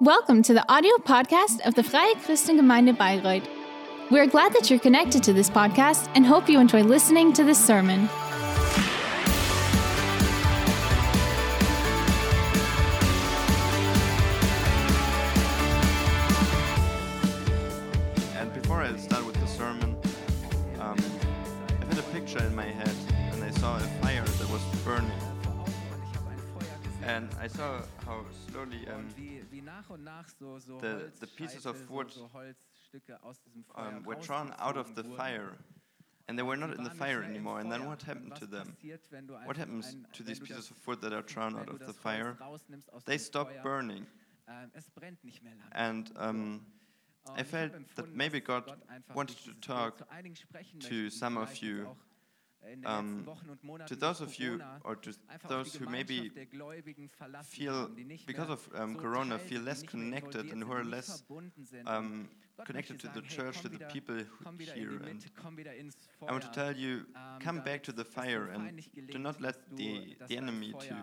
Welcome to the audio podcast of the Freie Christengemeinde Bayreuth. We're glad that you're connected to this podcast and hope you enjoy listening to this sermon. And before I start with the sermon, um, I had a picture in my head and I saw a fire that was burning. And I saw how slowly um, wie, wie nach und nach so, so the- the pieces of wood, so, so aus Feuer um, were drawn out of the fire. And they were not in the fire anymore. And then what happened to them? passiert, wenn du What happens to these pieces of wood that are drawn out of the fire? They stop burning. ähm, es brennt nicht mehr lange. And um, I felt that maybe God wanted to talk zu einigen sprechen to some of you, um, letzten Wochen und Monaten to those of you, or to those who maybe Gemeinschaft der Gläubigen verlassen feel, haben, die nicht because of um, Corona, feel less connected and who are less um, connected to the church, to the people komm who wieder in here. And Mitte, komm wieder ins I want to tell you, Ähm, come back to the fire and do not let the, the enemy to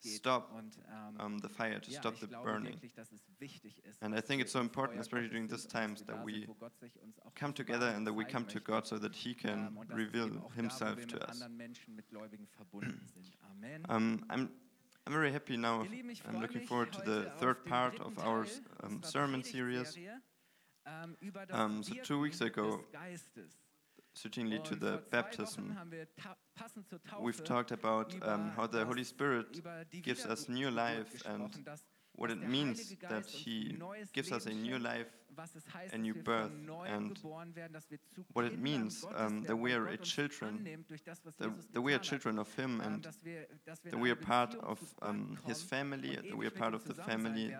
stop ähm, um, the fire, to stop the burning. wirklich, dass es wichtig ist, And I think it's so important, especially during these times, that we sind, wo Gott sich uns auch come together and that we come to. God so that He Ähm, can es reveal eben auch da, wo Himself to us. anderen Menschen, mit Gläubigen verbunden sind. Amen. Um, I'm, I'm very happy now. Ihr Lieben, ich I'm looking forward to the third part of our um, sermon series, Um, so two weeks ago, certainly to the baptism. Wochen haben wir ta- passend zur Taufe We've talked about um, how the Holy Spirit gives us new life and what it means that He gives us a new life, was es heißt, a new birth, and geboren werden, dass wir zu what it means, um, that we are a children, durch das, was that, that we are children of Him Ähm, and dass wir, dass wir that we are part of um, His family, that we are part of the family,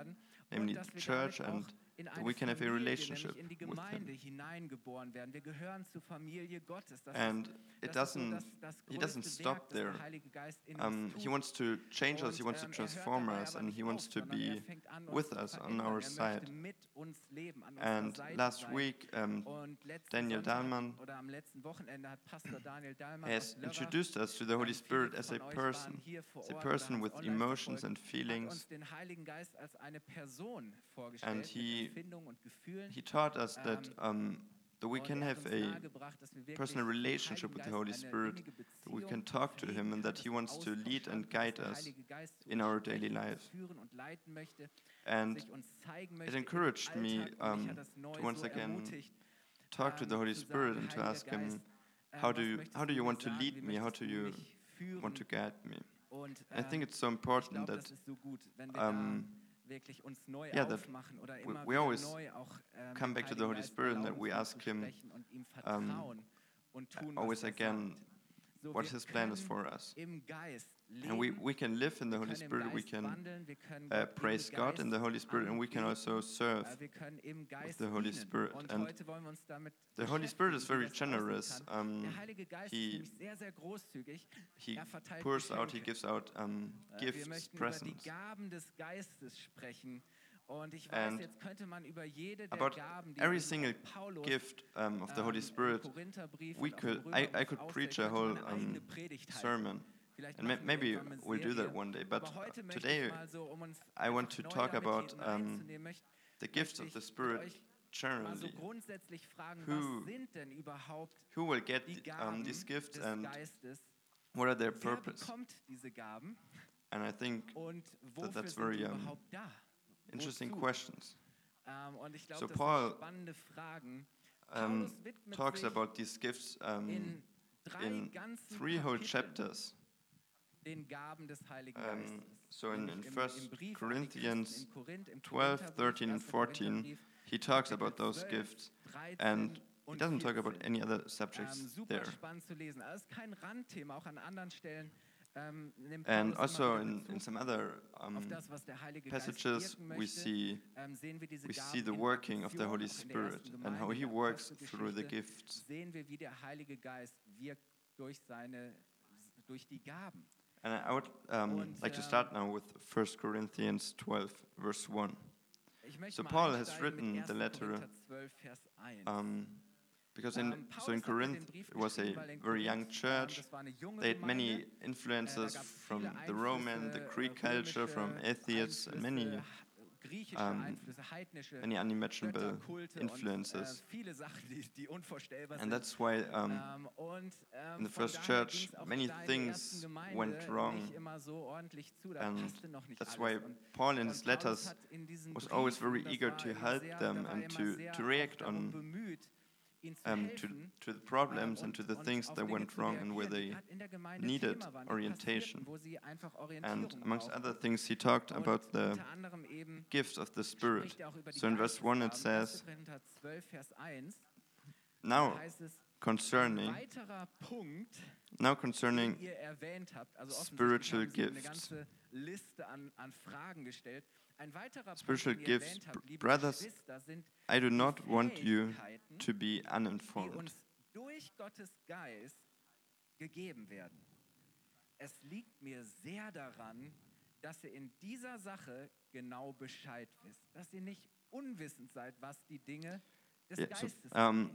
namely the church, and that we can have a relationship nämlich in die with Him. hineingeboren werden. Wir gehören zur Familie Gottes. Das And it das ist so doesn't, He doesn't stop there. der Heilige Geist in Um, he wants to change us, He wants to ähm, er transform us, and He wants to er be uns with us on our Er side. möchte mit uns leben, an unserer And last week, um, Daniel Dahlmann oder am letzten Wochenende hat Pastor Daniel Dahlmann has introduced us to the Holy Spirit as a person, as a person with haben es online emotions and feelings. den Heiligen Geist als eine Person And mit he- Empfindungen und Gefühlen. He taught us that um, that we can have a nahegebracht, dass wir wirklich personal relationship with the Holy Spirit, that we can talk to Him, and that He wants to lead and guide us in our daily life. führen und leiten möchte, And sich uns zeigen it encouraged me Alltag. Und mich um, hat das neu to once again talk to the ähm, Holy Spirit and to ask Him, ähm, how do you, how do you want to lead me? How do you want to guide me? I think ähm, it's so important that ist so gut, wenn wir um, wirklich uns neu yeah, that aufmachen oder we- immer we always neu auch ähm, come back to the Holy Spirit and that we ask him, und ihm vertrauen und tun, always er again what His plan is for us. Im Geist And we, we can live in the Holy Spirit, we can wandeln, wir können uh, praise God in the Holy Spirit, and we can also serve wir können im Geist the Holy. Spirit. And heute wollen wir uns damit the Holy Spirit is very wie das aussehen generous. Um, Der Heilige Geist he- ist nämlich sehr, sehr großzügig. He Er pours out, He gives out um, Äh, gifts, möchten über die presents. Gaben des Geistes sprechen. Und And jetzt könnte man über jede der about every single gift um, of the ähm, Holy Spirit, we und auch im could, I, I could preach a whole man eine eigene um, sermon. And ma- maybe we'll do that one day. But Aber heute möchte today ich mal so, um I want to talk about, um, the gifts of the Spirit generally. Who- was sind denn überhaupt Who will get um, these gifts and what are their purpose? bekommt diese Gaben And I think that that's very, um, interesting questions. Ähm, und ich glaube, So Paul, sind spannende Fragen. Um, talks about these gifts um, in drei in ganzen three whole chapters. den Gaben des Heiligen Um, Geistes. so in, in 1 im Brief an die Corinthians Christen in Korinth, im 12, 13, and 14, he talks about those gifts, and he doesn't talk about any other Ähm, subjects there. spannend zu lesen. Also es ist kein Randthema, auch an anderen Stellen. Ähm, And also in, in some other um, das, was der Heilige Geist passages, we see ähm, sehen wir diese we see the working of the Holy auch in der Spirit and how He works through the gifts. Sehen wir, wie der Heilige Geist wirkt durch seine, durch die Gaben. And I would um, like to ähm, start now with 1 Corinthians 12, verse 1. So Paul has written the letter, Korinther 12, Vers 1. Um, because in, Ähm, so in Paulus hat mit Corinth, it was a geschrieben, weil in very young ähm, church. das war eine junge They had many influences from the Roman, the Greek äh, culture, from atheists, and many um, any unimaginable influences. äh, viele Sachen, die, die unvorstellbar And that's why um, Ähm, ähm, in the first church, many da in der things went wrong. Nicht immer so ordentlich zu, da and passte noch nicht that's why Paul in his letters hat in diesen was always very eager to help them and to- to react on, bemüht, ihnen zu um, to, to the problems ähm, and to the things that went wrong and where they gerade in der Gemeinde needed Thema waren, die orientation. passierten, wo sie einfach and amongst other things he talked about the unter anderem eben gifts of the spirit er auch über die so in verse 1 it says Korinther 12, Vers 1, now da heißt es, ein concerning now concerning ihr erwähnt habt, also spiritual offensichtlich haben sie eine gifts. Ganze Liste an, an Fragen gestellt. Ein weiterer Spiritual Punkt, den ihr gifts, erwähnt habt, br- liebe brothers, I do not want you to be uninformed durch Gottes Geist gegeben werden. Es liegt mir sehr daran, dass ihr in dieser Sache genau Bescheid wisst, dass ihr nicht unwissend seid, was die Dinge des Yeah, so, Geistes um,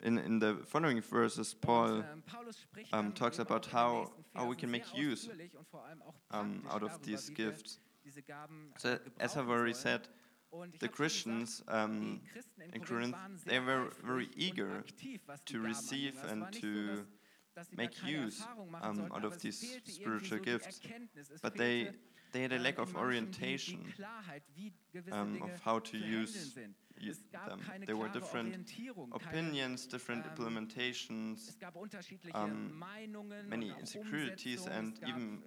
in in the following verses Paul ähm, um, talks about auch in den how- how we can make use, ausführlich und vor allem auch um, out of these gifts so äh, as I've already said the Christians um, in in Corinth, they were very eager aktiv, was die to receive and to so, dass, dass sie da make use, um, out of these spiritual gifts. But they they had a ähm, lack of orientation die Klarheit, wie gewisse um, of how to use sind. u- Es gab them. There were different opinions, different ähm, implementations, es gab unterschiedliche um, many insecurities and even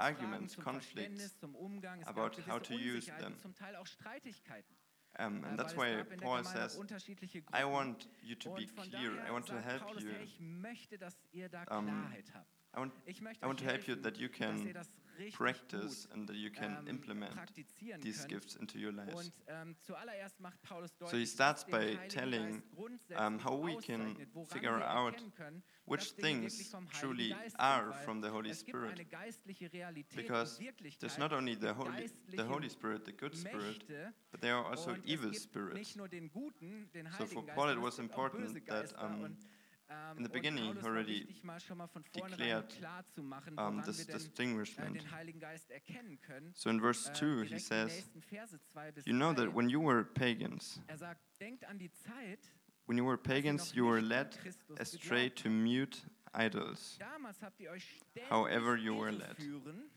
arguments, conflicts. Verständnis, zum Umgang. Es about how to use them. zum Teil auch Streitigkeiten. Um, äh, and that's why es gab in der Paul says, I want you to be clear. I want to help you. hey, ich möchte, dass ihr da Um, I want, I want to help you that you can practice and that you can ähm, implement these gifts into your lives. Ähm, Paulus he starts by telling, um, how we can figure out Which dass Dinge wirklich things truly are from the Holy es gibt eine Spirit. Because There's not only the Holy, the Holy Spirit, the good Spirit, but there are also evil spirits. nicht nur den guten, den So for Paul it was es gibt auch böse important that, um, in the beginning he already wichtig, mal schon mal von vornherein declared, klar zu machen, um, this äh, distinguishment. den Heiligen Geist erkennen können. So in verse Äh, 2 he says, nächsten Verse zwei bis You know that when you were pagans, Er sagt, denkt an die Zeit, when you were pagans, you were led astray to mute idols. Damals habt ihr euch ständig However you were led. irreführen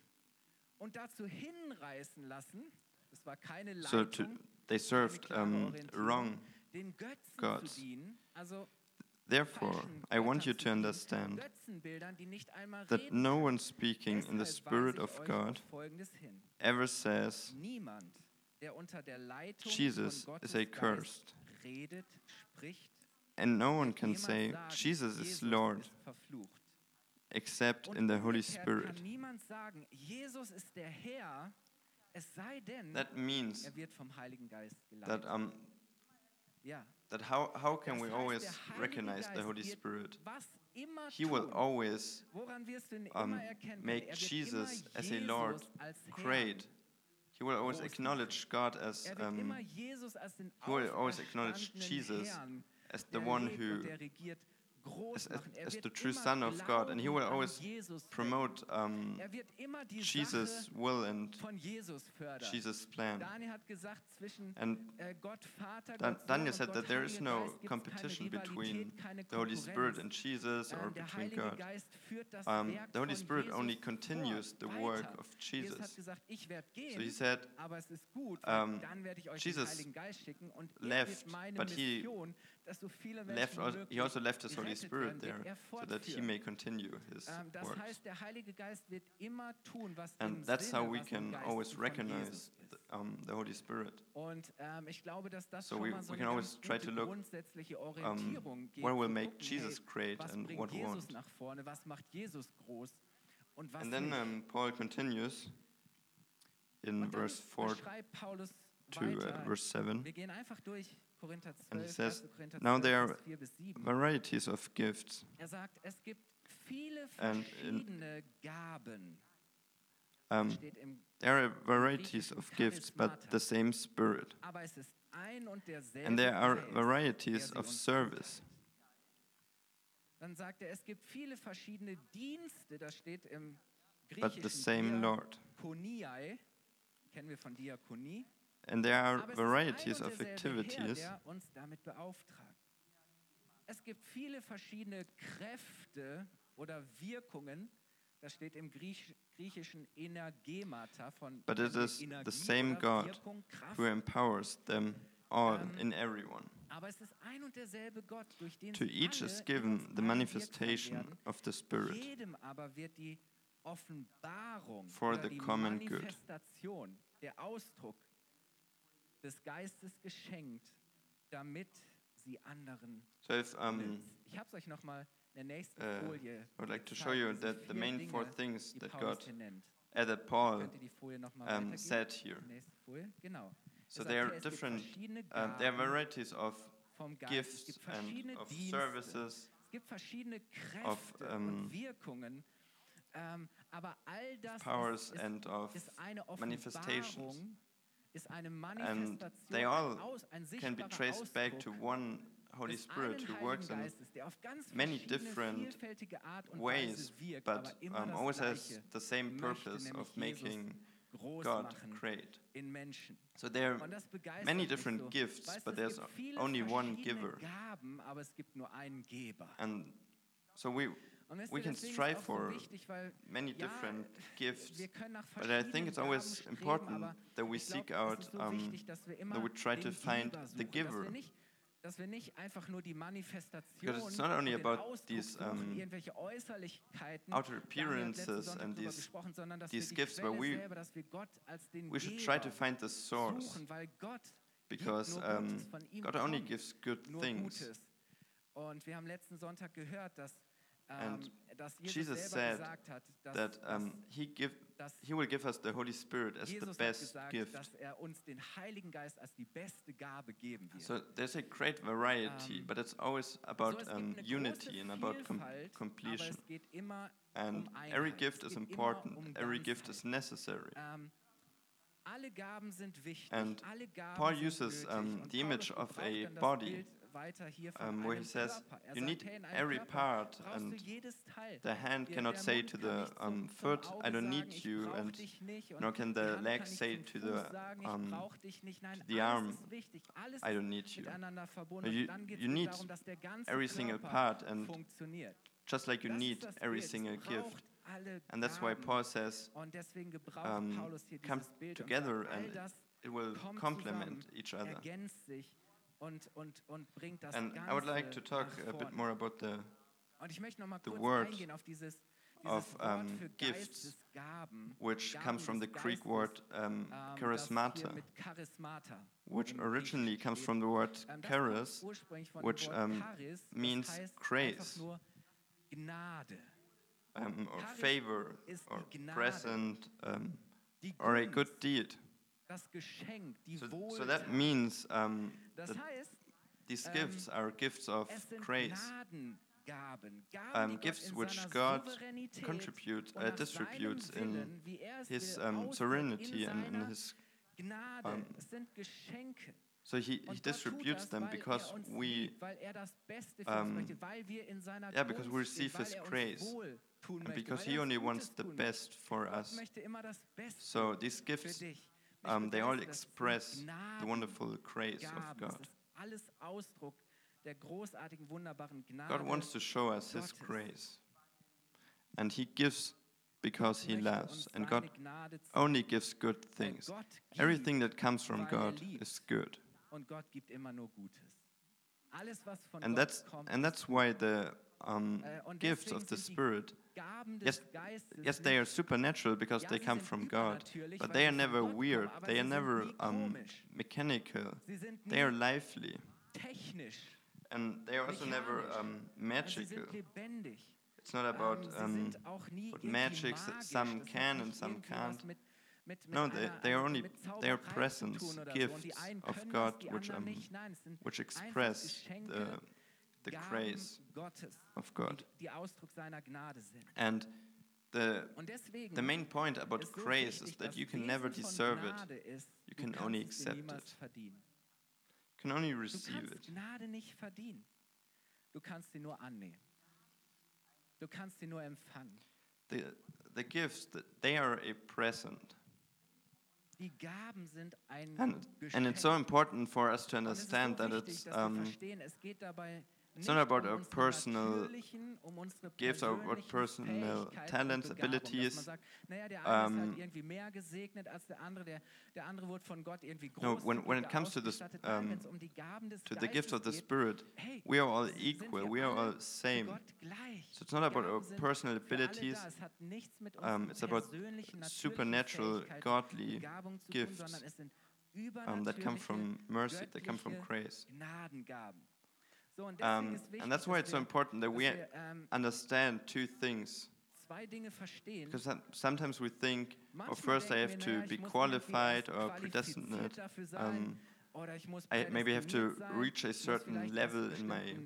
und dazu hinreißen lassen, es war keine So to, they served um, wrong gods. Zu dienen, also Therefore, I want you to understand Götzenbildern, die nicht einmal that no one speaking in the Spirit of God auf Folgendes hin. ever says, Niemand, der unter der Leitung Jesus is Gottes a cursed. And no one can say, Jesus is Lord, except in the Holy Spirit. kann niemand sagen, Jesus ist der Herr, es sei denn, That means er wird vom Heiligen Geist geleitet. that, um. That how, how can we always recognize the Holy Spirit? He will always woran wirst du ihn um, immer erkennen können? make er Jesus as a Lord great. He will always acknowledge God as, Er um, Jesus als den he will always acknowledge Jesus as the one who und der regiert, groß as, as. Er the true Son of God, and he will always promote um, Er wird immer die Jesus' will and Jesus plan. Daniel hat gesagt, zwischen And äh, Dan- Daniel said that there is no competition between the Holy Spirit and Jesus or between God. Geist führt das Um, the Holy Spirit only continues the work of Jesus hat Jesus. gesagt, ich werde So he said, aber es ist gut, weil um, dann werde ich euch Jesus den Heiligen Geist schicken und er left, but he Mission, dass so viele Menschen left wie also, möglich he also left his Holy Spirit there er so that he may continue his Ähm, das works. heißt, der Heilige Geist wird immer tun, was And that's how we can always recognize the, um, the Holy Spirit. Ähm, ich glaube, dass das So we- we can always try to look, gibt. what will make Jesus great and what won't. nach vorne, was macht Jesus groß und was And then um, Paul continues in verse 4 to uh, verse 7 Wir gehen einfach durch Korinther And he says, "Now there are 4 bis 7. varieties of gifts. Er sagt, es gibt viele And in- Gaben. Um, im there are varieties of gifts, but the same Spirit. Aber es ist ein und And there are varieties of service. zugeteilt hat. Dann sagt er, es gibt viele verschiedene Dienste, das steht im but the same Lord. Diakoniai, kennen wir von Diakonie. And there are Aber es ist varieties of activities. Herr, der uns damit beauftragt. Es gibt viele verschiedene Kräfte oder Wirkungen. Das steht im Griech, griechischen Energemata von But it is the same God Wirkung, who empowers them all Ähm, in everyone. Aber es ist ein und derselbe Gott, durch den To each is given the manifestation of the Spirit. Jedem aber wird die Offenbarung For oder the die common good. Der Ausdruck des Geistes geschenkt, damit sie anderen So if um, nützt. Ich habe es euch nochmal in der nächsten uh, Folie I would like to show gezeigt, you diese that the vier main Dinge, four things die that Paulus God hier nennt. added Paul Könnt ihr die Folie nochmal um, weitergeben? said here. Die nächste Folie, genau. So Er sagt there hier, are es gibt different, verschiedene um, there are Gaben varieties of vom Geist. Es gifts gibt and verschiedene of Dienste. services. Es gibt verschiedene Kräfte of, ähm, und Wirkungen, ähm, aber all das powers ist, ist, and of ist eine manifestations. Offenbarung, ist eine And they all can be traced back to one Holy Spirit who works in Geistes, der auf ganz many different vielfältige Art und ways, but um, always has the same purpose of making God great. So there are many different gifts, but there's only one giver. Gaben, aber es gibt nur einen Geber. And so we we can strive for many different gifts, wir können nach but I think it's always important that we seek out um, wichtig, dass wir immer that we try to find the giver. wir nicht dass wir nicht einfach nur die Manifestation Because it's not only about these, um, outer da haben wir letzten appearances and these- gesprochen, sondern dass these gifts but we- selber, dass wir Gott als den we should try to find the source suchen, weil Gott because um, Gutes, von ihm God only gives good things. Gutes. Und wir haben letzten Sonntag gehört, dass, And Jesus, Jesus said gesagt hat, dass, That um, he give he will give us the Holy Spirit as the best gift. er uns den Heiligen Geist als die beste Gabe geben wird. So there's a great variety, Um, but it's always about um, unity and about com completion. es geht immer And um every gift is important. um Every gift is necessary. Ähm, alle Gaben sind wichtig. And Paul uses, um, the image of a body, Hier von um, where he says Er you need in einem every part and du jedes Teil. the hand cannot say to the um, foot, I don't need you, and dich nicht. Und nor can the leg say to the, um, brauch dich nicht. Nein, the arm, ist wichtig. Alles I don't need you. You- und dann geht you need darum, dass der ganze every single part and just like you need every single gift. And that's why. Paul says um, come together und sagt, all and it will complement each other. Und, und, und bringt das And Ganze I would like to talk a bit more about the Und ich möchte noch mal the kurz word eingehen auf dieses, dieses of, Wort um, für gifts, which Gaben comes from the Greek word um, ähm, charismata, which originally comes from the word Ähm, charis, kommt ursprünglich von which, um, means grace. Um, or favor, or present, um, or a good deed. Das Geschenk, die So, Wohltat. so that means um, das that heißt, these ähm, gifts are gifts of grace, um, gifts which God uh, distributes in er His um, in and in His. Um, es sind Geschenke. So He, he Und Gott tut distributes them because er we liebt, weil er das Beste für uns um, möchte, weil wir in seiner yeah, because we receive His grace, and because He only wants the best for us. möchte immer das Beste So these gifts, um, they all begeistert, das sind express the wonderful grace of God. Es ist alles Ausdruck der großartigen, wunderbaren Gnade. God wants to show us His grace, and He gives because He loves, and God only gives good things. Everything that comes from er God is good. und Gott gibt immer nur Gutes. Alles, was von And that's and that's why the um, Äh, gifts of the Spirit, yes, yes, they are supernatural because they come from God, but they are never weird. They are never um, mechanical. They are lively, and they are also never um, magical. It's not about Ähm, um, sind auch nie what magic some can and some can't. No, they- they are only- they are Zauberei zu presence, tun oder so. Und die gifts of God which, um, nicht. Nein, es sind which express the, the grace of God. die, die Gnade sind. And the the main point about grace is that you can never deserve it. You can only accept it. You can only Du receive it. Gnade nicht verdienen. Du kannst sie nur annehmen. Du kannst sie nur. The the gifts that they are a present. Die Die Gaben sind ein And, and it's so important for us to understand that it's um, verstehen, es geht dabei it's not about um our personal um gifts or what personal talents, abilities. Dass man sagt, naja, der eine ist Um, halt irgendwie mehr gesegnet als der andere, der, der andere wurde von Gott irgendwie No, when- when it comes to this, um, um die Gaben des to the gifts of the Spirit, we are all equal. We are all same. So it's not about our personal abilities. da. Es hat nichts mit Um, it's about supernatural, godly gifts, tun, sondern es sind um, that come from mercy, that come from grace. Gnadengaben. So, und deswegen Um, and that's why it's so important that we ähm, understand two things. zwei Dinge verstehen. Because sometimes we think, well, first I have to be qualified or erst predestinate. qualifiziert dafür sein, Um, oder ich muss I maybe have to reach a certain level in my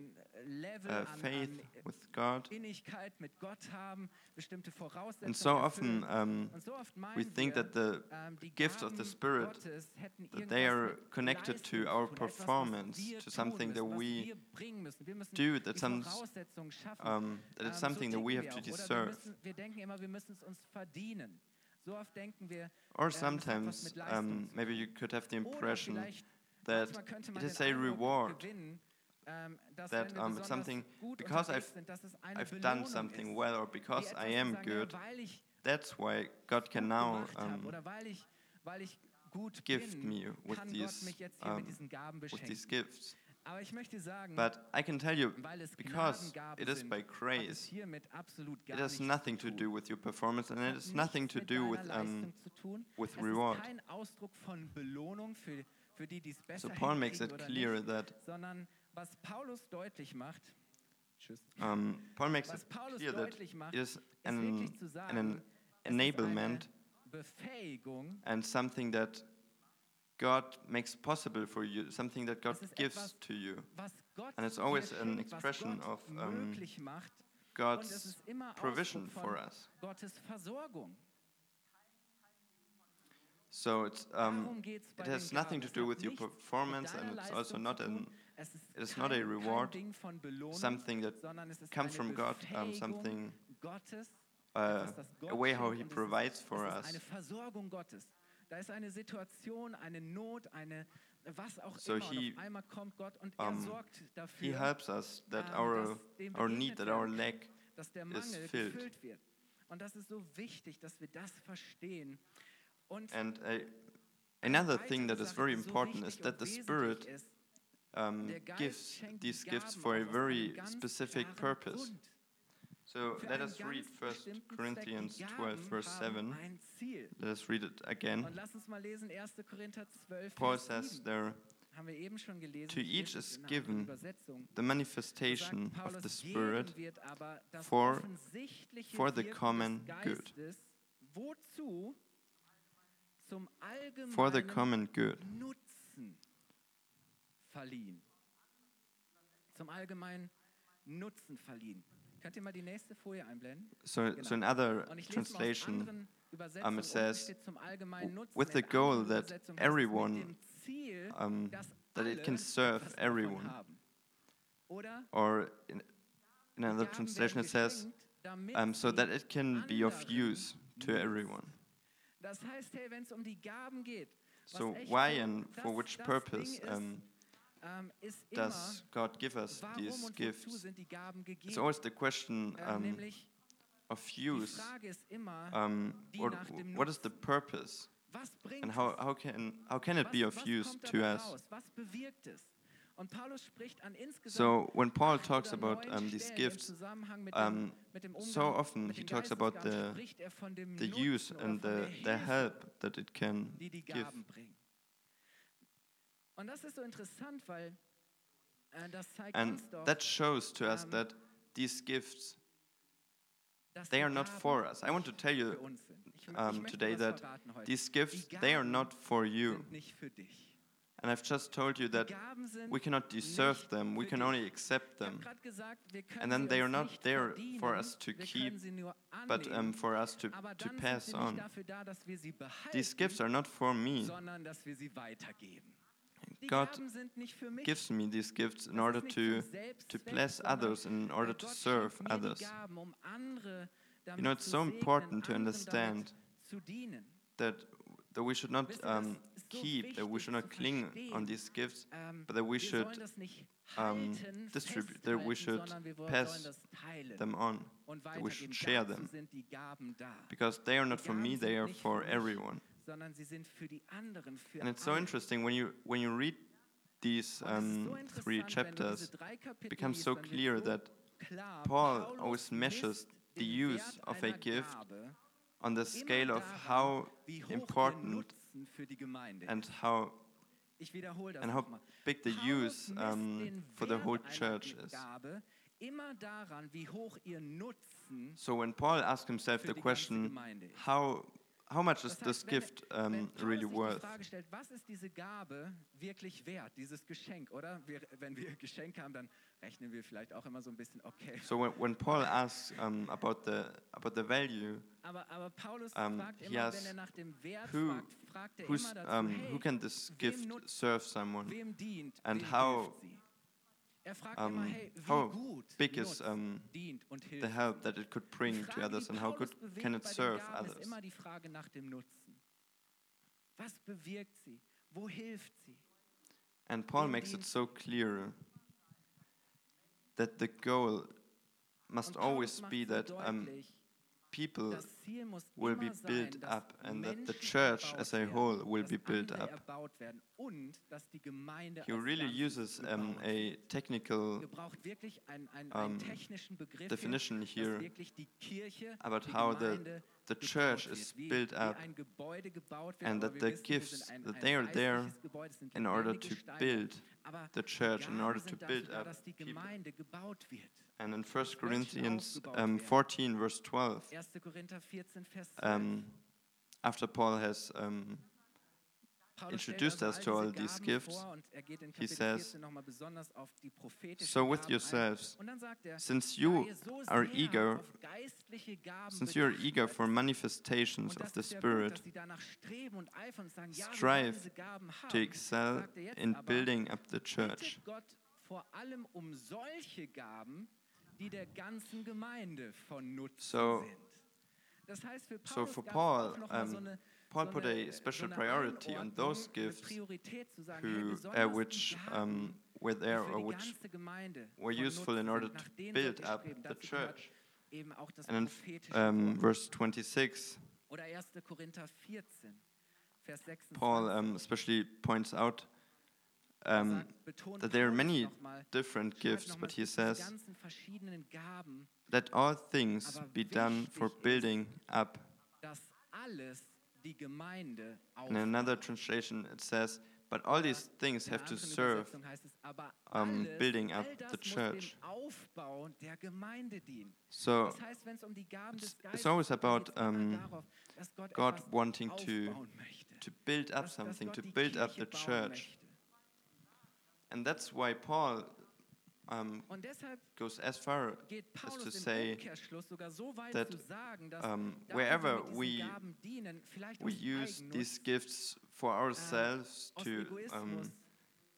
uh, faith with God. Innigkeit mit Gott haben, bestimmte Voraussetzungen And so often um, Und so oft we think that the ähm, gifts of the Spirit, that they are connected to our zu tun, etwas, was performance, to something that we wir bringen müssen. Wir müssen do, that some, um, that it's something that we have to wir auch. Oder wir, deserve. müssen, wir denken immer, wir müssen es uns verdienen. So oft denken wir, Or es hat was sometimes, um, maybe you could have the impression that manchmal könnte man it is a reward, that, um, it's something because I've- sind, dass es eine I've done something well or because I am good. That's why God can now um, oder weil ich, weil ich gut gift me with these, mich jetzt hier um, mit diesen Gaben with these gifts. Aber ich möchte sagen, But I can tell you, because it is by grace, it has nothing to do with your performance and it has nothing to do with um, Leistung zu tun. with reward. ist kein Ausdruck von Belohnung für, für die, die es besser So Paul makes it clear that was Paulus deutlich macht, um, Paul makes it Paulus clear that macht, it is an, an sagen, es ist enablement Befähigung, and something that God makes possible for you, something that God gives to you. And it's always an expression of, um, God's provision for us. So it's um, Darum geht's bei it has nothing to do with your performance and it's also not an, tun. Es ist it is not a reward, Ding von Belohnung, something that sondern es ist comes from God, um, something uh, etwas, das Gott a way how He und es ist- provides for us. eine Versorgung Gottes. Da ist eine Situation, eine Not, eine was auch So he, auf einmal kommt Gott und um, er sorgt He helps us that ähm, our our need, that our lack is filled. Und das ist so wichtig, dass wir das verstehen. And uh, eine another thing that is very important is that the Spirit um, gives these gifts for a very specific purpose. So let us read ganz 1 bestimmten Zweck. Die Corinthians 12, verse 7. Let us read it again. Und lass uns mal lesen 1. Korinther 12, Paul says there, Haben wir eben schon gelesen. To each is in einer anderen given the manifestation of the Spirit wird aber das for- for the common good. Geistes, wozu zum allgemeinen for the common good. Verliehen. Zum allgemeinen Nutzen verliehen. Könnt ihr mal die nächste Folie einblenden? So, so in other Und ich lese mal aus translation, um, it says, steht zum allgemeinen Nutzen. with the goal that Übersetzungen heißt es, everyone, mit dem Ziel, um, that it can serve everyone. or in, in another translation it says, um, so that it can be of use to everyone. Das heißt, hey, wenn es um die Gaben geht, was So why and for which purpose um, does God give us these gifts? sind die Gaben It's always the question Ähm, um, of use. Frage ist immer, Um, or, what is the purpose? And how, how, can, how can it be of use to us? raus? Was bewirkt es? Und Paulus spricht an insgesamt So when Paul talks about um, these gifts, um, dem, mit dem so often he talks about the, er the use and the, the help that it can give. Gaben bringen. Und das ist so interessant, weil äh, das zeigt And uns doch, that shows to us um, that these gifts, they are not for us. I want to tell you uns sind. Ich, ich um, today that these gifts, they are not for you. sind nicht für dich. And I've just told you that we cannot deserve them, we can only accept them. gerade gesagt, wir können And then they are not there for us to keep, können sie nur but um, for us to, to pass sind sie nicht on. dafür da, dass wir sie behalten, These gifts are not for me. God Gaben sind nicht für mich. gives me these gifts in order to, to bless others and in order to serve schenkt mir die others. Damit know, it's so important to understand damit zu dienen. That that we should not Wisst ihr, das um, keep, that we should not cling on these gifts, Ähm, but that we should sollen das nicht um, distribute, that we should sondern wir wollen pass them on, that we should share them. sind die Gaben da. because they are not for me, they are for everyone. Sondern sie sind für die anderen, für And it's so interesting when you when you read these Und es ist um, three interessant, wenn du diese chapters, it becomes so clear that Paul always measures the use of a gift on the scale of how wie hoch ihr important Nutzen für die and how Ich wiederhole das and how big the use um, for the whole church is. Gabe immer daran, wie hoch ihr Nutzen So when Paul asks himself the question, how how much is this wenn, gift um, really worth? Frage stellt, was ist diese Gabe wirklich wert, dieses Geschenk, oder? Wir, wenn wir Geschenk haben, dann rechnen wir vielleicht auch immer so ein bisschen, okay. So when, when Paul asks um, about the about the value, Aber, aber Paulus Um, fragt he immer, wenn asks, er nach dem Wert who- fragt, fragt er immer dazu, um, hey, who can this gift serve someone? wem dient, and how, hilft sie? Er fragt um, hey, wie how big is, um, dient und hilft The help that it could bring to others and how good can it serve others? immer die Frage nach dem Nutzen. Was bewirkt sie? Wo hilft sie? And Paul makes it so clear that the goal must always be that um, people das Ziel muss will be built up and that the church as a whole will be built up. erbaut werden und dass die Gemeinde He really uses um, a technical Ihr braucht wirklich einen, einen, um, einen technischen Begriff definition here dass wirklich die Kirche, about how the, the church is built up ein Gebäude gebaut wird, and that the gifts, that they are there geistliches Gebäude, es sind in order to build the church, in order to build up people. Gemeinde gebaut wird. And in 1 Corinthians um, 14, verse 12, 1. Korinther 14, Vers 12. um, after Paul has um, introduced us to all these gifts, er he says, 14 nochmal besonders auf die prophetischen So with yourselves, ein. Und dann sagt er, since you are eager, auf geistliche Gaben since you are eager for manifestations of the ist ja gut, Spirit, dass sie danach streben und eifern und sagen, ja, wir wollen strive diese Gaben haben, to excel er in building up the church. Bittet Gott vor allem die der ganzen Gemeinde von Nutzen So- sind. Das heißt, für so for Paul, auch noch mal um, Paul put a special priority on those gifts sagen, who, uh, which um, were there or which were useful in order to build up the church. Eben auch das And in um, verse 26, Oder 1. Korinther 14, Vers 26. Paul um, especially points out um, that there are many different gifts, but he says that all things be done for building up. dass alles die Gemeinde In another translation, it says, but all these things have to serve Übersetzung heißt es, aber um, building up the church. dem Aufbau der Gemeinde dienen. So Das heißt, wenn es um die Gaben des it's always about, um, darauf, dass Gott, God wanting to, to build up something, to build up the church. And that's why Paul um, goes as far geht to say sogar so weit that, zu sagen, dass um, wherever wo wir mit diesen we, we use these gifts for ourselves aus to um,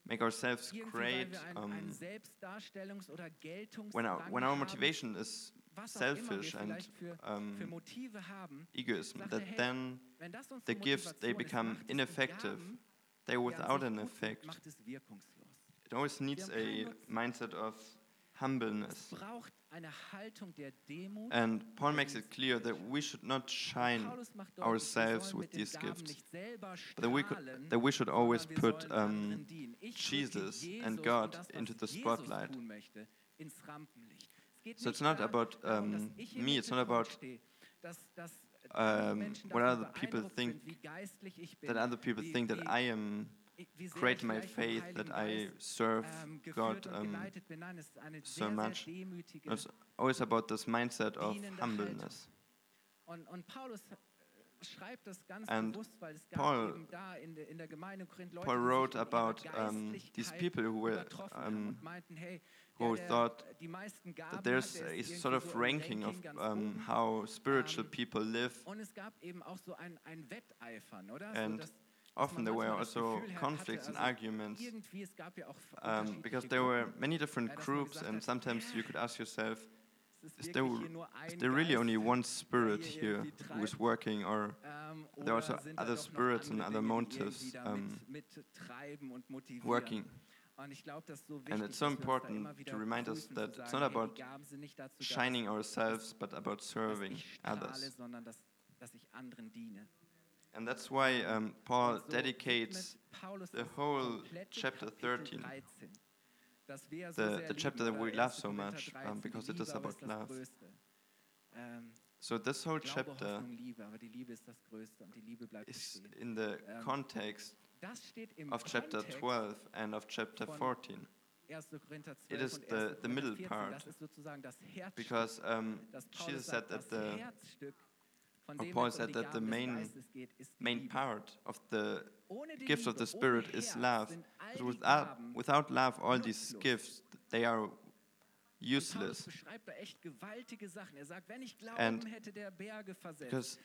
make ourselves great. Um, ein Selbstdarstellungs- oder when, our, when our motivation is was auch immer wir selfish and vielleicht für, für um, egoism, er, that then das unsere the gifts they become macht es die ineffective. They're without an effect. Macht es wirkungslos. It always needs a mindset of humbleness. braucht eine Haltung der Demut. And Paul makes it clear that we should not shine, Paulus macht deutlich, wir ourselves with these gifts, but that we, could, that we should always put um, anderen dienen. Ich drücke Jesus and God into the spotlight. tun möchte, ins Rampenlicht. Es geht So it's not about, um, me, it's not about, stehe, dass, dass andere um, what other people think, sind, wie geistlich ich bin, that other people think that I am great in my faith, that I serve ähm, God um, geleitet bin. Nein, es ist eine so much. It's always about this mindset of humbleness. Und, und Paulus äh, schreibt das ganz And bewusst, weil es gab Paul- eben da in der, in der Gemeinde in Korinth Leute, Paul wrote ihrer about um, these people who were um, und meinten, hey, who thought die meisten Gaben that there's a sort of ranking of um, how spiritual Um, people live, Und es gab eben auch so ein, ein Wetteifern, oder? And so, dass, dass often there were also conflicts and arguments Irgendwie, es gab ja auch um, because there were many different Ja, dass man groups, and sometimes you could ask yourself, is there, is there really only one spirit here who is working, or ähm, there are also oder sind da other spirits and other motives, um, mit, mittreiben und motivieren? working? Und ich glaube, das ist so wichtig, And it's so dass wir uns da important to remind us that it's not about die Gaben sind nicht dazu da, Shining ourselves, but about serving others. And that's why um, Paul dedicates the whole chapter 13, 13, das so the- the chapter that we love so much, um, because it is about love. Ähm, So this whole chapter Hoffnung, Liebe, aber die Liebe ist das Größte und die Liebe bleibt is in the Ähm, context Das steht im of chapter 12 and of chapter 14, 1. Korinther 12 It is the- the middle part. Das ist sozusagen das Herzstück, because um, Jesus said that the Paul said that the main- Geistes geht, ist die main part of the gifts of the Spirit is love. sind all Because die without, without love, all these gifts, they are useless. beschreibt da echt gewaltige Sachen. Er sagt, wenn ich Glauben And hätte, der Berge versetzt, Because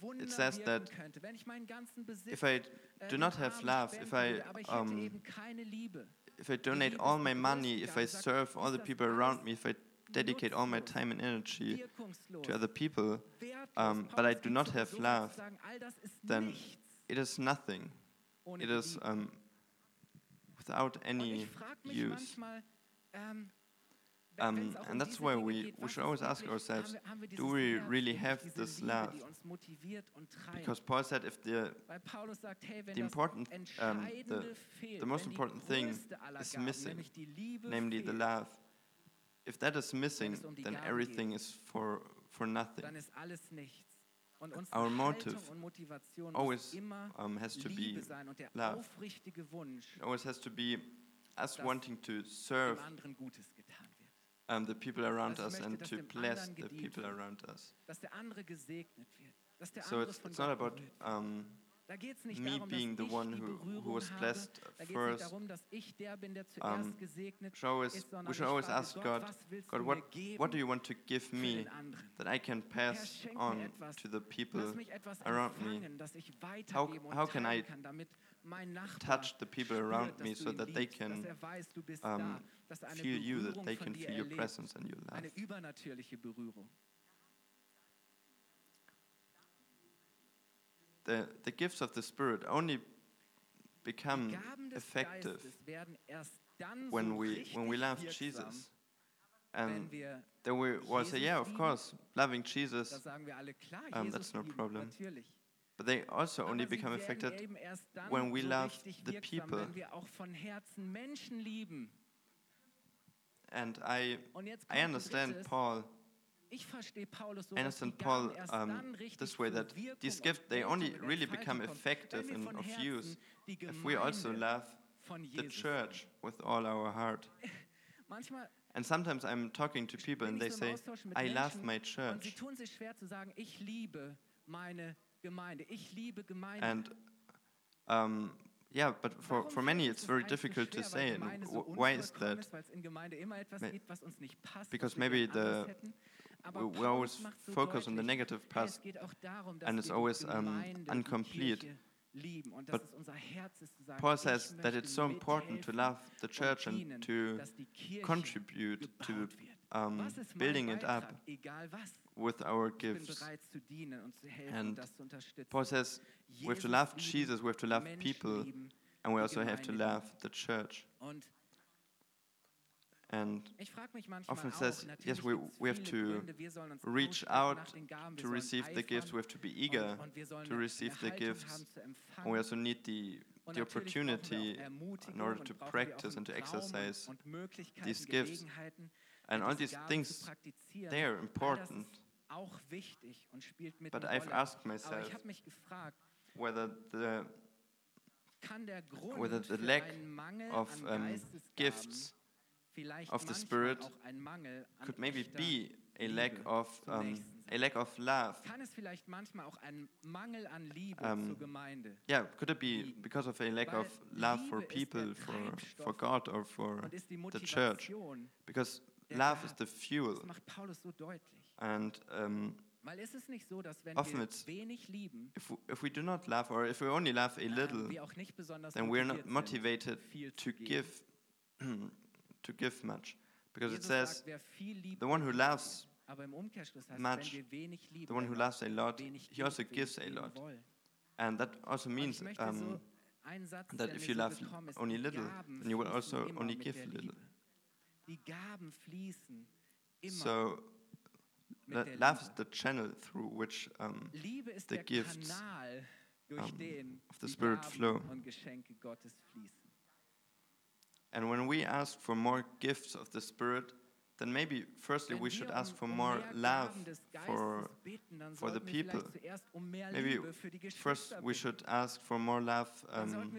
Wunder says that könnte, wenn ich meinen ganzen Besitz if I äh, do not have love, if I, würde, aber ich hätte um, eben keine Liebe. if I donate all my money, if I serve all the people around me, if I dedicate all my time and energy to other people, um, but I do not have love, zu sagen, all das ist then it is nothing. It is um, without any ich frage mich use. ähm, Um, auch um and that's why we- we should always ask ourselves, haben wir, haben wir do we really have this love? die uns motiviert und treibt? Because Paul said if the Weil Paulus sagt, hey, wenn the important, um, the- the most important thing is missing, nämlich die Liebe namely the love, if that is missing, um then everything is for for nothing. dann ist alles. Und Our motive always immer um, has to Liebe be sein und der love. Wunsch, It always has to be us wanting to serve Gutes getan wird. um, the people around us and to bless the people around us. Dass der wird. Dass der So it's, it's not about um, Da geht es nicht me being the one who, who was blessed Da geht es nicht first. darum, dass ich der bin, der zuerst Um, We should always, we should always ask God, God, what, what do you want to give me that I can pass on to the people around me? empfangen, dass ich weitergeben und how can I kann, damit mein Nachbar touch the people around me so that they can er weiß, du bist um, da, dass eine feel you, that they can feel your presence and your love. The, the gifts of the Spirit only become effective Geistes werden erst dann when we, when we love Jesus. And then we will say, yeah, of course, loving Jesus, sagen wir alle, klar, um, that's no problem. but they also only become werden effective eben erst dann when we love the people. wenn wir auch von Herzen Menschen lieben. And I, I understand. Paul. Ich verstehe Paulus so, I dass die understand Gaben Paul um, this way that these gifts they only really become effective and of use if we also love the church with all our heart. And sometimes I'm talking to people and they say, I love my church. tun sich schwer zu sagen, ich liebe meine Gemeinde, ich liebe Gemeinde. And um, yeah, but for, for many it's very das eigentlich so difficult to say. And Gemeinde so wh- why is that? ist, weil es in Gemeinde immer etwas May- gibt, was uns nicht passt, because maybe the- we- always focus on the negative hey, part es geht auch darum, dass and it's always, um, incomplete. Kirche lieben und dass But es unser Herz ist zu sagen, Paul says that it's so important to love the church and to dass die Kirche contribute to um, Was ist mein building it up with our gifts. bereit zu dienen und zu helfen And und das zu unterstützen. Paul says we have to love Jesus, we have to love people, and we also have to love the church. And ich frage mich manchmal often says, yes, we, we have to Gründe, wir sollen uns reach out nach den Gaben, wir to receive the gifts, we have to be eager und, und wir sollen to receive the gifts, and we also need the, the natürlich brauchen wir opportunity in order to brauchen wir auch practice and to exercise these gifts. And all these things, they are important. ist auch wichtig und spielt mit But I've asked myself ich habe mich gefragt, whether the kann der Grund whether the lack of um, gifts of the Spirit auch ein Mangel an could maybe be a lack of um, a lack of love. Kann es vielleicht manchmal auch ein Mangel an Liebe Um, Yeah, could it be because of a lack of love for people, for for God, or for und ist die the church? Because love is the fuel, Das macht Paulus so deutlich. and um, Weil ist es nicht so, dass wenn Often wir it's- wenig lieben, if we, if we do not love, or if we only love a ähm, little, wir auch nicht besonders then we're not motivated to give to give much. Because it says, sagt, wer viel liebt, the one who loves Aber im Umkehrschluss heißt, much, wenn wir wenig lieben, the one who loves a lot, he also gives a lot. And that also means um, so einen Satz, that if you love only little, then you will also only give little. Liebe. Die Gaben fließen immer So mit lo- der love is the channel through which um, the gifts, um, of the Spirit flow. And when we ask for more gifts of the Spirit, then maybe firstly we should ask for more love for for the people. Maybe first we should ask for more love um,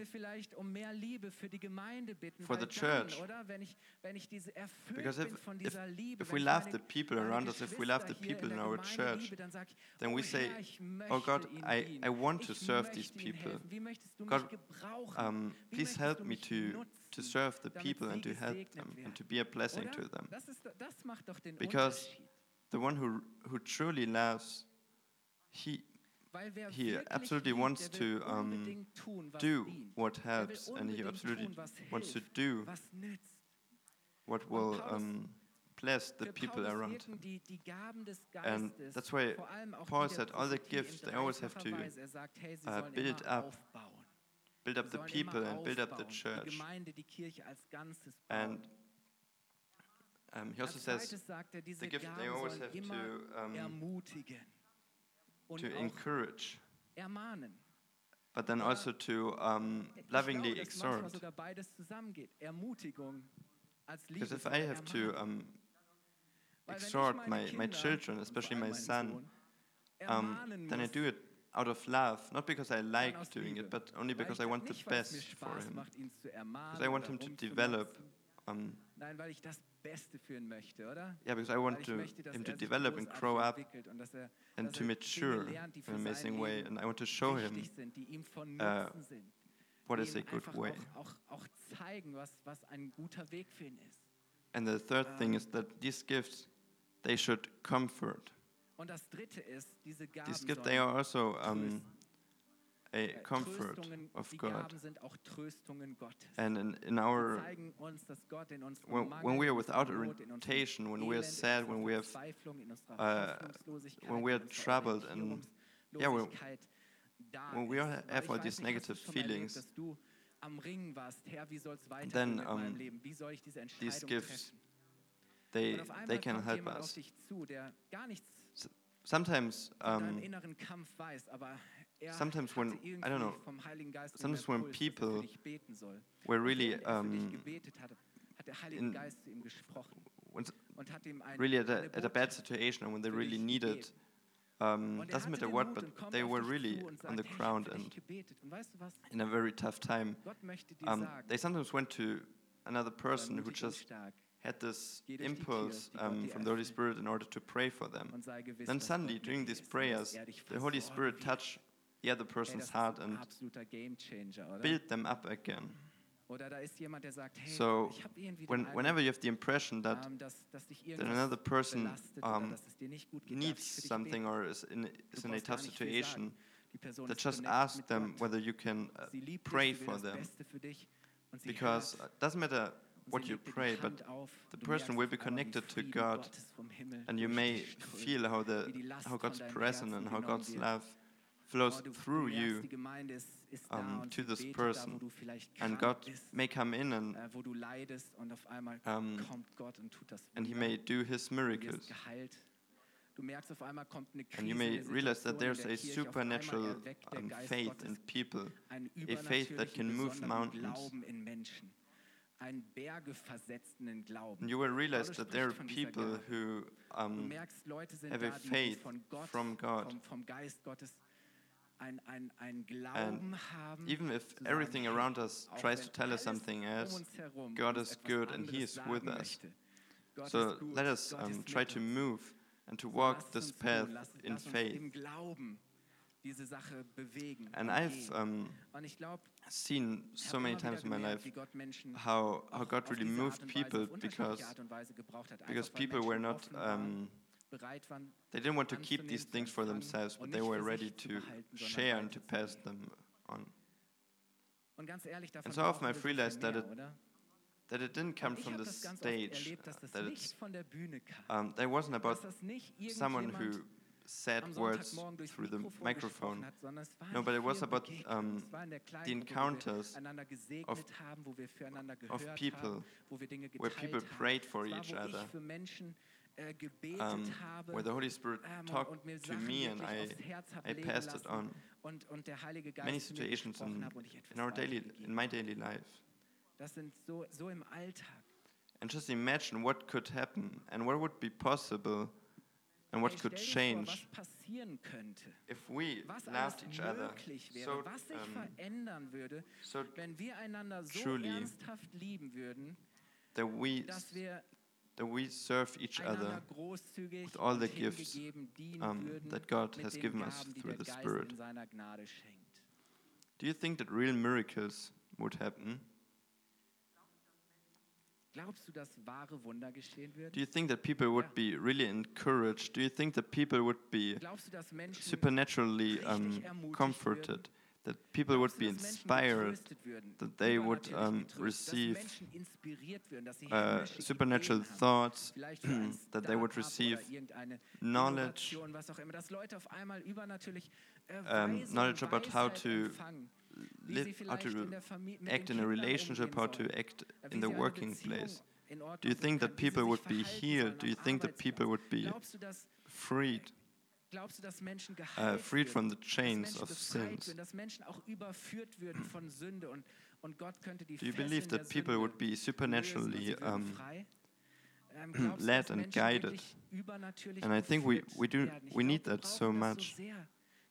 for the church. Because if- if- if we love the people around us, if we love the people in our church, then we say, "Oh God, I- I want to serve these people. God, um, please help me to, to serve the people and to help them and to be a blessing to them. Das, ist, das macht doch den Because The one who, who truly loves, he, he absolutely wants to um, unbedingt tun, was do what helps and he absolutely wants to do what will um, bless the people around him. die, die Gaben des And that's why vor allem auch Paul said all the gifts, they always have to. Er sagt, hey, sie uh, build up. Build up the people and build up the church. Gemeinde, die Kirche als Ganzes And um, he also says er, the gift they always have to, um, to encourage, but then also to um, lovingly glaube, dass manchmal exhort. sogar beides zusammengeht. Ermutigung als Liebe. Because if I have to um, exhort my, my children, especially my son, um, then I do it out of love, not because I like doing Liebe. it, but only because I want the best for him. Because I want him to develop. Um, Nein, weil ich das Beste für ihn möchte, oder? yeah, because I want to, möchte, him to er develop and grow up und dass er, and to er mature lernt, in an amazing way. And I want to show him sind, die ihm von uh, what a good way. Auch, auch, auch zeigen, was, was ein guter Weg für ihn ist. And the third thing is that these gifts, they should comfort. Und das Dritte ist, diese Gaben These gifts, they are also um, a Äh, comfort of God. Sind auch And in, in our uns, dass Gott in unserem when, when we are without unserer Not, in unserem orientation, when we are sad, when we have uh, when we are troubled and- yeah, when- when we have all these nicht, hast du negative schon mal erlebt, feelings, dass du am Ringen warst, Herr, wie soll es weitergehen then, um, Leben? Wie soll ich diese these gifts, they Und auf einmal they can help us. Sometimes, um, inneren Kampf weiß, aber er sometimes when- I don't know, vom Heiligen Geist den sometimes when er people dich beten soll. we're really er um, gebetet hatte, hat der Heilige in- Geist zu ihm gesprochen when s- und hat ihm ein, really at a, at a bad situation and when they really needed, um, doesn't matter what, but they were really on the sagt, hey, ich ground hab für dich and gebetet. Und weißt du was? in a very tough time. Gott möchte dir Um, they sometimes went to another person who just had this Geh durch die Tür, impulse um, from the Holy. Spirit in order to pray for them. und sei gewiss, Then suddenly, during these ist und dass prayers, er the Holy Spirit touched the other person's heart and built them up again. Oder da ist jemand, der sagt, hey, So, ich habe irgendwie den When, whenever you have the impression that ähm, dass, dass dich that another person um, dass es dir nicht gut geht, darf ich needs something or is in, is in a tough situation. That just ask them whether you can uh, pray dich, sie will for them. Beste für dich und sie Because it doesn't matter what you legt dir die pray, but the person will be auf einmal, wie connected to God, Gottes vom Himmel and you may feel how, the, wie die Last how God's presence and how God's love flows through you die Gemeinde ist, ist um, to this person. da, wo du vielleicht and God may come in and, äh, wo du leidest und auf einmal um, kommt Gott und tut das and He may do His miracles. geheilt. Du merkst auf einmal kommt eine Krise, And you may realize that there's a Kirche, auf einmal supernatural um, faith in people, a faith that can move mountains. You will realize that there are spricht von dieser people who um, merkst, Leute sind have a faith from God. Haben. even if everything around us tries to tell us something um else, God is good and He is with us. So let us um, try to move and to walk this path in faith. Diese Sache bewegen. And I've um, und ich glaube, seen so many times in my life wie Gott Menschen how, how God really moved Art und Weise, people because, Art und Weise gebraucht hat. because people were not, um, they didn't want to keep these things for themselves, but they were ready to share and to pass them on. Und ganz ehrlich, davon And so often I've wir so viel realized that it- that it didn't come from the das ganz oft stage, erlebt, that nicht it's von der Bühne kam. um, wasn't about dass das nicht someone who said words through the microphone. gesprochen hat, sondern es waren No, but it was about, um, Es war in der the Kleingruppe, wo wir encounters of- haben, wo wir füreinander of people, haben, wo wir Dinge where people prayed for each other, ich für Menschen äh, um, where the Holy Spirit ähm, talked to me and I, aufs Herz hab I passed it on. und, und der Heilige Geist Many situations in, hat und ich etwas in our daily, in my daily life. Das sind so, so im Alltag. And just imagine what could happen and what would be possible and what could stell dir vor, change was passieren könnte, if we loved each other so, um, so wenn wir so truly ernsthaft lieben würden, that we that we serve each other with all the gifts, um, that God has given us through the Spirit. in seiner Gnade schenkt. Do you think that real miracles would happen? Glaubst du, dass wahre Wunder geschehen Do you think that people would be really encouraged? Do you think that people would be Glaubst du, dass Menschen supernaturally um, comforted? That people would be du, dass Menschen inspired? that they would, um, receive, dass würden, dass Uh, supernatural thoughts, vielleicht für ein that they would receive knowledge, was auch immer, dass Leute auf einmal übernatürlich äh, um, knowledge about how to empfangen, wie sie live, how to in der Familie mit act in a relationship, how to act in the working place. Do you think that können, wie sie people would be healed? Do you think that people would be Glaubst du, dass freed, Glaubst du, dass Menschen uh, freed from the chains of sins? würden, dass Menschen auch überführt würden von Sünde und, und Gott könnte die Do you believe that people would be supernaturally um? Ähm, led and guided? And I think we- we do- we need that so much.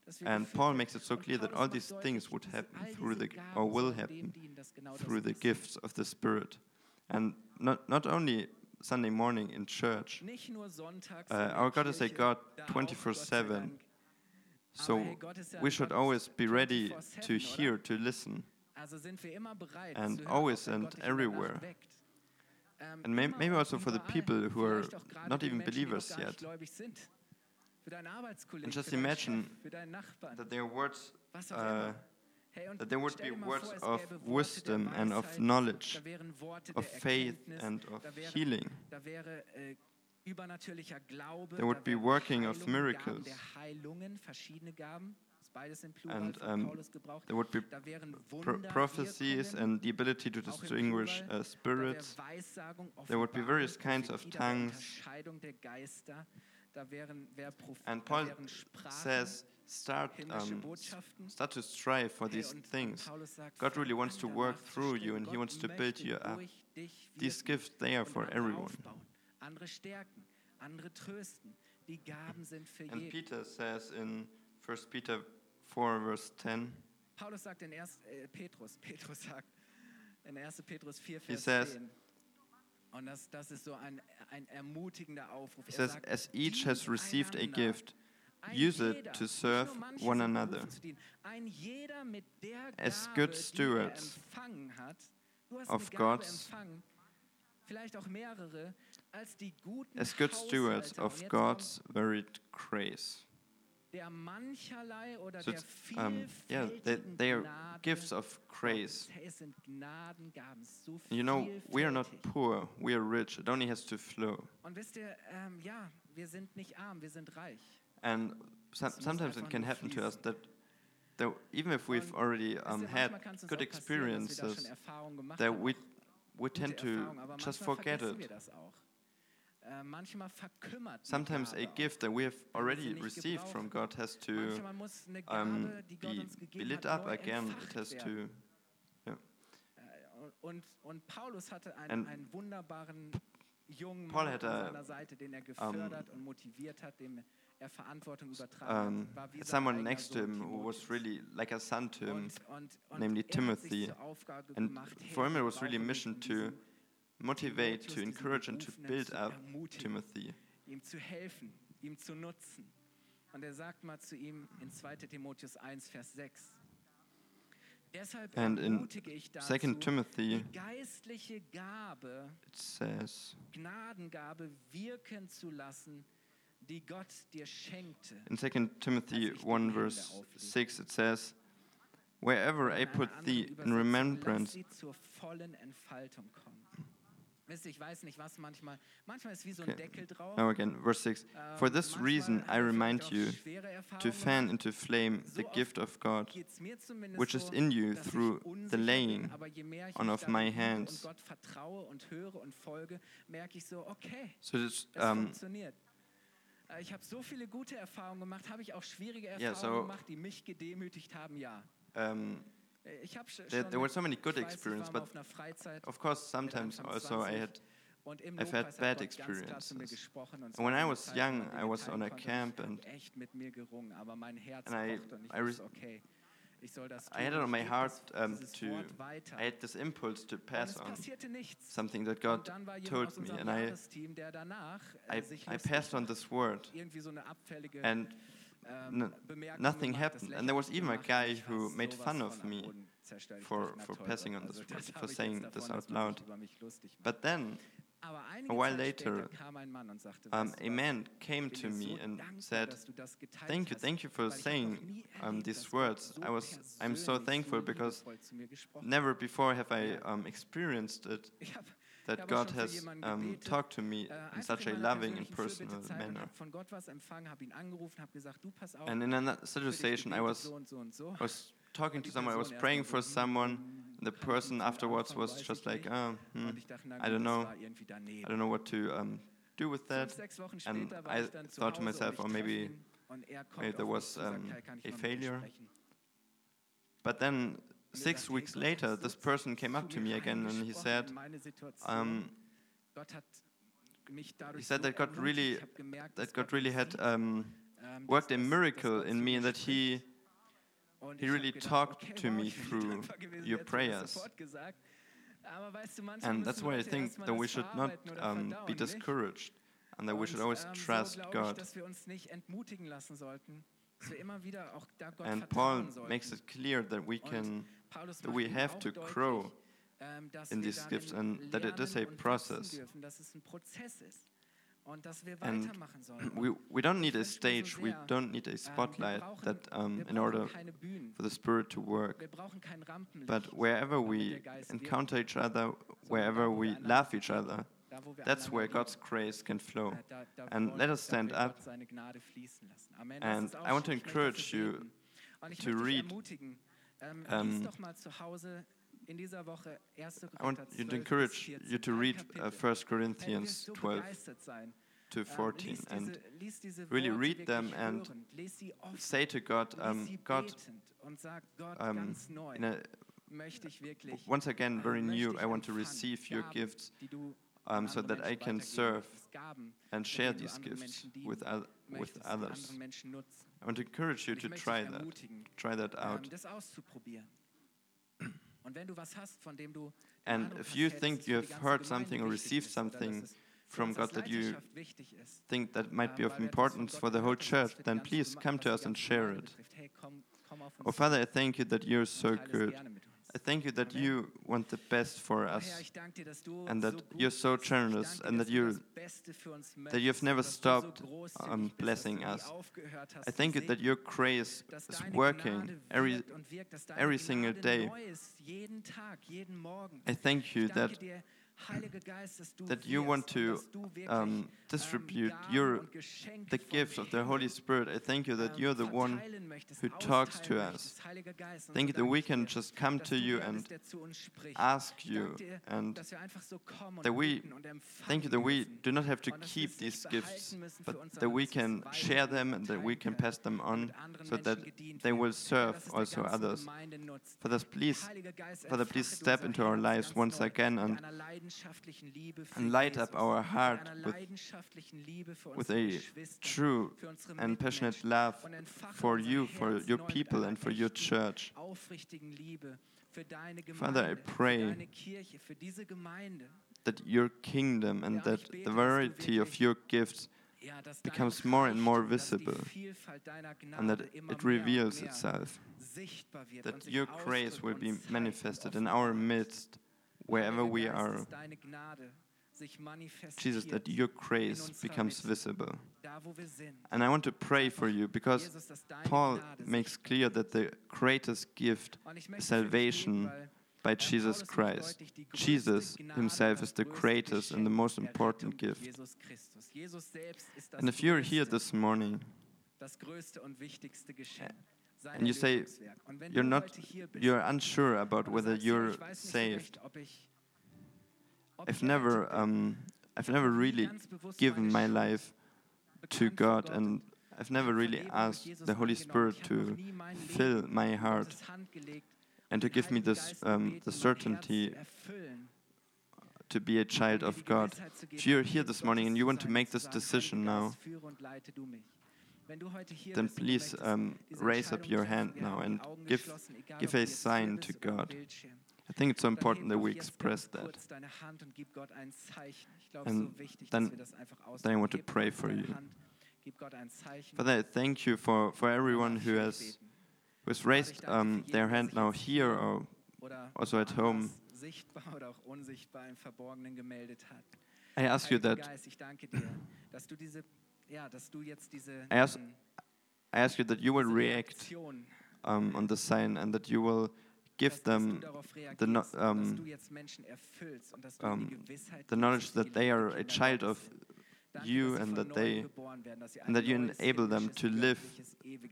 Sehr, dass wir And Paul makes it so clear that all these things would happen through the or will happen dienen, dass genau das through the gifts of the Spirit, and not not only Sunday morning in church. Nicht nur sonntags Uh, our God is a God 24/7. Gott sei Dank. So hey, Gott ist ja we should always be ready to hear, to listen. Also sind wir immer bereit And always and Gott dich in der Nacht everywhere. Ähm, And may- maybe also for the people who are Vielleicht auch gerade not even Menschen, die noch believers yet. And just imagine Chef, für deinen Nachbarn, That their words, uh, immer. Hey, und that there would be words of gäbe Worte der wisdom and of knowledge, da wären Worte of faith and of healing. Äh, Glaube, There would be working of miracles. der Heilungen, verschiedene Gaben, ist beides im Plural And um, there would be pro- prophecies and the ability to distinguish uh, spirits. Da wäre Weissagung, There would be various kinds of Prophetie, da wäre tongues. Unterscheidung der Geister, da wären, wär Proph And Paul says, start, um, start to strive for these things. God really wants to work through you and He wants to build you up. These gifts, they are for everyone. aufbauen, andere stärken, andere trösten. Die Gaben sind für And. Peter says in 1 Peter 4, verse 10, Paulus sagt in 1. Äh, Petrus, Petrus sagt in 1. Petrus 4, He Vers says- 10. Und das, das ist so ein, ein ermutigender Aufruf. Er says, As each has received a gift, use it to serve one another. berufen zu dienen. Ein jeder mit der As good stewards hat. Of God's- empfangen, vielleicht auch mehrere, als die guten as good stewards of God's varied grace. kommt der mancherlei oder So um, yeah, they, they are gifts of grace. Gottes. Hey, es sind Gnadengaben, so you know, we are not poor, we are rich. It only has to flow. Und wisst ihr, ja, wir sind nicht arm, wir sind reich. And muss sometimes it can happen to us that, that even if we've already um, had manchmal kann's uns good auch passieren, dass wir da schon experiences, that we, we tend to just forget it. Sometimes a gift that we have already received from. God has to Manchmal muss eine um, Gabe, die Gott be, be lit up again. It has to. Äh, Und, und Paulus hatte einen, And wunderbaren jungen Paul had a, seiner Seite, den er gefördert und motiviert hat, dem er Verantwortung übertragen Um, hat. War wie sein someone next to him who was really like a son to him. Namely er Timothy. And for him, it was really a mission to motivate, to encourage, and to build up Timothy. Ihm zu helfen, ihm zu nutzen. Und er sagt mal zu ihm in 2. Timotheus 1, Vers 6. Deshalb and in 2 Timothy, geistliche Gabe, it says, Gnadengabe wirken zu lassen, die Gott dir schenkte. In 2 Timothy 1, verse 6, it says, Wherever I put thee in remembrance, now again, verse 6. For this reason, I remind you to fan into flame the gift of God, which is in you through the laying on of my hands. So this, um, Ich habe so viele gute Erfahrungen gemacht, habe ich auch schwierige Erfahrungen yeah, so, gemacht, die mich gedemütigt haben, ja. Um, there, there were so many good experiences, but of course, sometimes also I had I've had bad experiences. And when I was young, I was on a camp and, and I, I, I had it on my heart um, to, I had this impulse to pass on something that God told me. And I, I, I passed on this word. And nothing happened. And there was even a guy who made fun of me for, for passing on this, for saying this out loud. But then, a while later, um, a man came to me and said, "Thank you, thank you for saying um, these words. I was, I'm so thankful because never before have I um, experienced it." that God has um, talked to me in such a loving and personal manner. And in another situation, I was, I was talking to someone, I was praying for someone, and the person afterwards was just like, oh, hmm, I don't know, I don't know what to um, do with that. And I thought to myself, or maybe, maybe there was um, a failure. But then six weeks later, this person came up to me again and he said, um, he said that God really, that God really had um, worked a miracle in me, and that he, he really talked to me through your prayers. And that's why I think that we should not um, be discouraged, and that we should always trust God. And Paul makes it clear that we can we have to grow in these gifts and that it is a process. And we, we don't need a stage, we don't need a spotlight that um, in order for the Spirit to work. But wherever we encounter each other, wherever we love each other, that's where God's grace can flow. And let us stand up. And I want to encourage you to read um, I want you to encourage you to read uh, 1 Corinthians 12 to 14 and really read them and say to God, um, God, um, a, once again, very new, I want to receive your gifts um, so that I can serve and share these gifts with, with others. I want to encourage you to try that. Try that out. and if you think you have heard something or received something from God that you think that might be of importance for the whole church, then please come to us and share it. Oh, Father, I thank you that you're so good. I thank you that you want the best for us and that you're so generous and that you're that you've never stopped um, blessing us. I thank you that your grace is working every, every single day. I thank you that that you want to um, distribute your, the gift of the Holy Spirit. I thank you that you're the one who talks to us. Thank you that we can just come to you and ask you, and that we thank you that we do not have to keep these gifts, but that we can share them and that we can pass them on, so that they will serve also others. Father, please, Father, please step into our lives once again and and light up our heart with, with a true and passionate love for you, for your people, and for your church. Father, I pray that your kingdom and that the variety of your gifts becomes more and more visible and that it reveals itself, that your grace will be manifested in our midst wherever we are. dass deine Gnade sich manifestiert. Jesus, that your grace becomes visible. da, wo wir sind. And I want to pray for you because Jesus, dass deine Paul makes clear that the greatest gift Und ich möchte is für dich beten, salvation by Jesus Christ. deutlich, die größte Jesus himself is the greatest and the most important gift. Jesus Christus. Jesus selbst ist das And if you're here this morning and you say you're not you're unsure about whether you're saved, I've never um I've never really given my life to God and I've never really asked the Holy. Spirit to fill my heart and to give me this um, the certainty to be a child of God. If you're here this morning and you want to make this decision now, then bist und du please um, raise up your hand now and give give a sign to God. I think it's so important that we express that. kurz deine Hand und gib Gott ein Zeichen. Ich glaube, And then- dass wir das einfach then I want to pray for you. Hand, gib Gott ein Zeichen. Father, I thank you for, for everyone who has who has raised um, their hand now here or also at home. sichtbar oder auch unsichtbar im Verborgenen gemeldet hat. I ask you that Geist, ich danke dir, dass du diese, ja, dass du jetzt diese, I ask- I ask you that you will react um, on the sign and that you will give dass, dass du them the, no, um, du jetzt Menschen erfüllst und dass du ihnen die um, the knowledge that they are a child of you and that they geboren werden, dass sie and that you enable them to live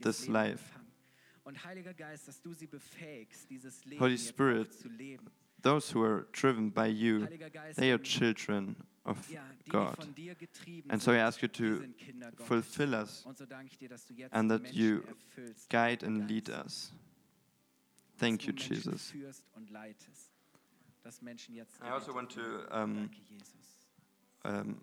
this life. empfangen. Und Heiliger Geist, dass du sie befähigst, dieses Leben Holy Spirit, auch zu leben. those who are driven by you, they are children of ja, die, die God. von dir getrieben And so I ask you to sind Kinder Gottes. fulfill us, Und so danke ich dir, dass du jetzt and that you guide and lead us. Thank you, Jesus. führst und leitest, dass Menschen jetzt I also want to um, um,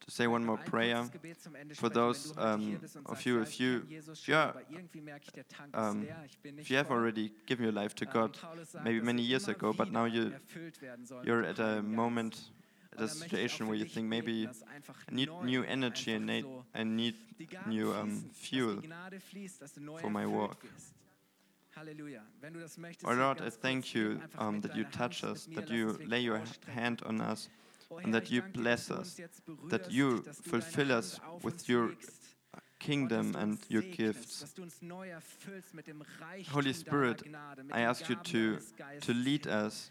to say one more prayer. kurzes Gebet zum Ende for those, wenn du heute hier um, of you, if you- Jesus if you are, aber irgendwie merke ich, der Tank um, ist leer, ich bin If you have already given your life to Ähm, God, maybe many years ago, but now you erfüllt werden sollen you're at a moment, at Und a dann möchte ich auch situation where you think maybe I need new energy and need, I need new um, fuel. die Gnade fließt, dass du neu for my work. walk. wirst. Halleluja. Wenn du das möchtest, Oh Lord, I thank you um, that you touch us, that you lay your hand on us, Oh and that you bless dass du uns us, that you fulfill us with your kingdom and your gifts. Dass du uns neu erfüllst mit dem Reichtum Holy Spirit, I ask you to, to lead us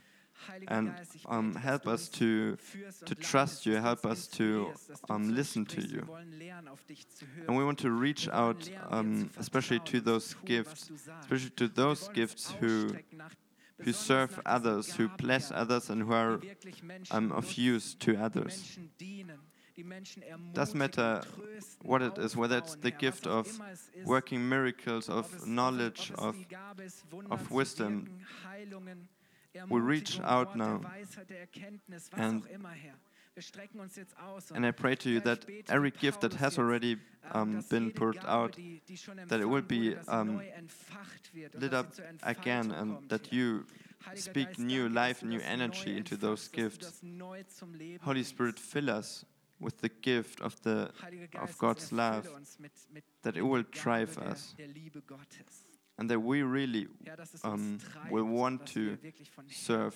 and um, help us to, to trust you, help us to inspirierst, dass du um, listen to you. Wir wollen lernen, auf dich zu hören. And we want to reach out, um, especially to those zu tun, was gifts, especially to those gifts who, who serve others, who bless others, and who are die wirklich Menschen um, of use to others. Menschen dienen, die Menschen ermutigen, Doesn't matter what it is, whether it's the gift of immer es ist. working miracles, of es- ob es- knowledge, of die Gabe ist, Wunder of wisdom. Heilungen, We reach out now. Der Weisheit, der Erkenntnis, was And- auch immer, Herr. Wir strecken uns jetzt aus And I pray to you that every gift that has already ähm, um, been poured out die, die schon that it will be, wurde, dass sie um, neu entfacht wird und lit up again and that you speak new life, new energy into those entfachst, dass du gifts. das neu zum Leben Holy. Spirit, fill us with the gift of the of God's love, uns mit, mit, that it will drive us, der Liebe Gottes. And that we really Ja, dass es um, will want to wir wirklich von serve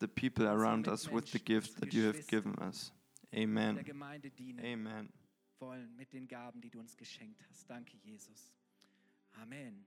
the people around us with the gift that you have given us. Amen. Amen. wollen mit den Gaben, die du uns geschenkt hast. Danke, Jesus. Amen.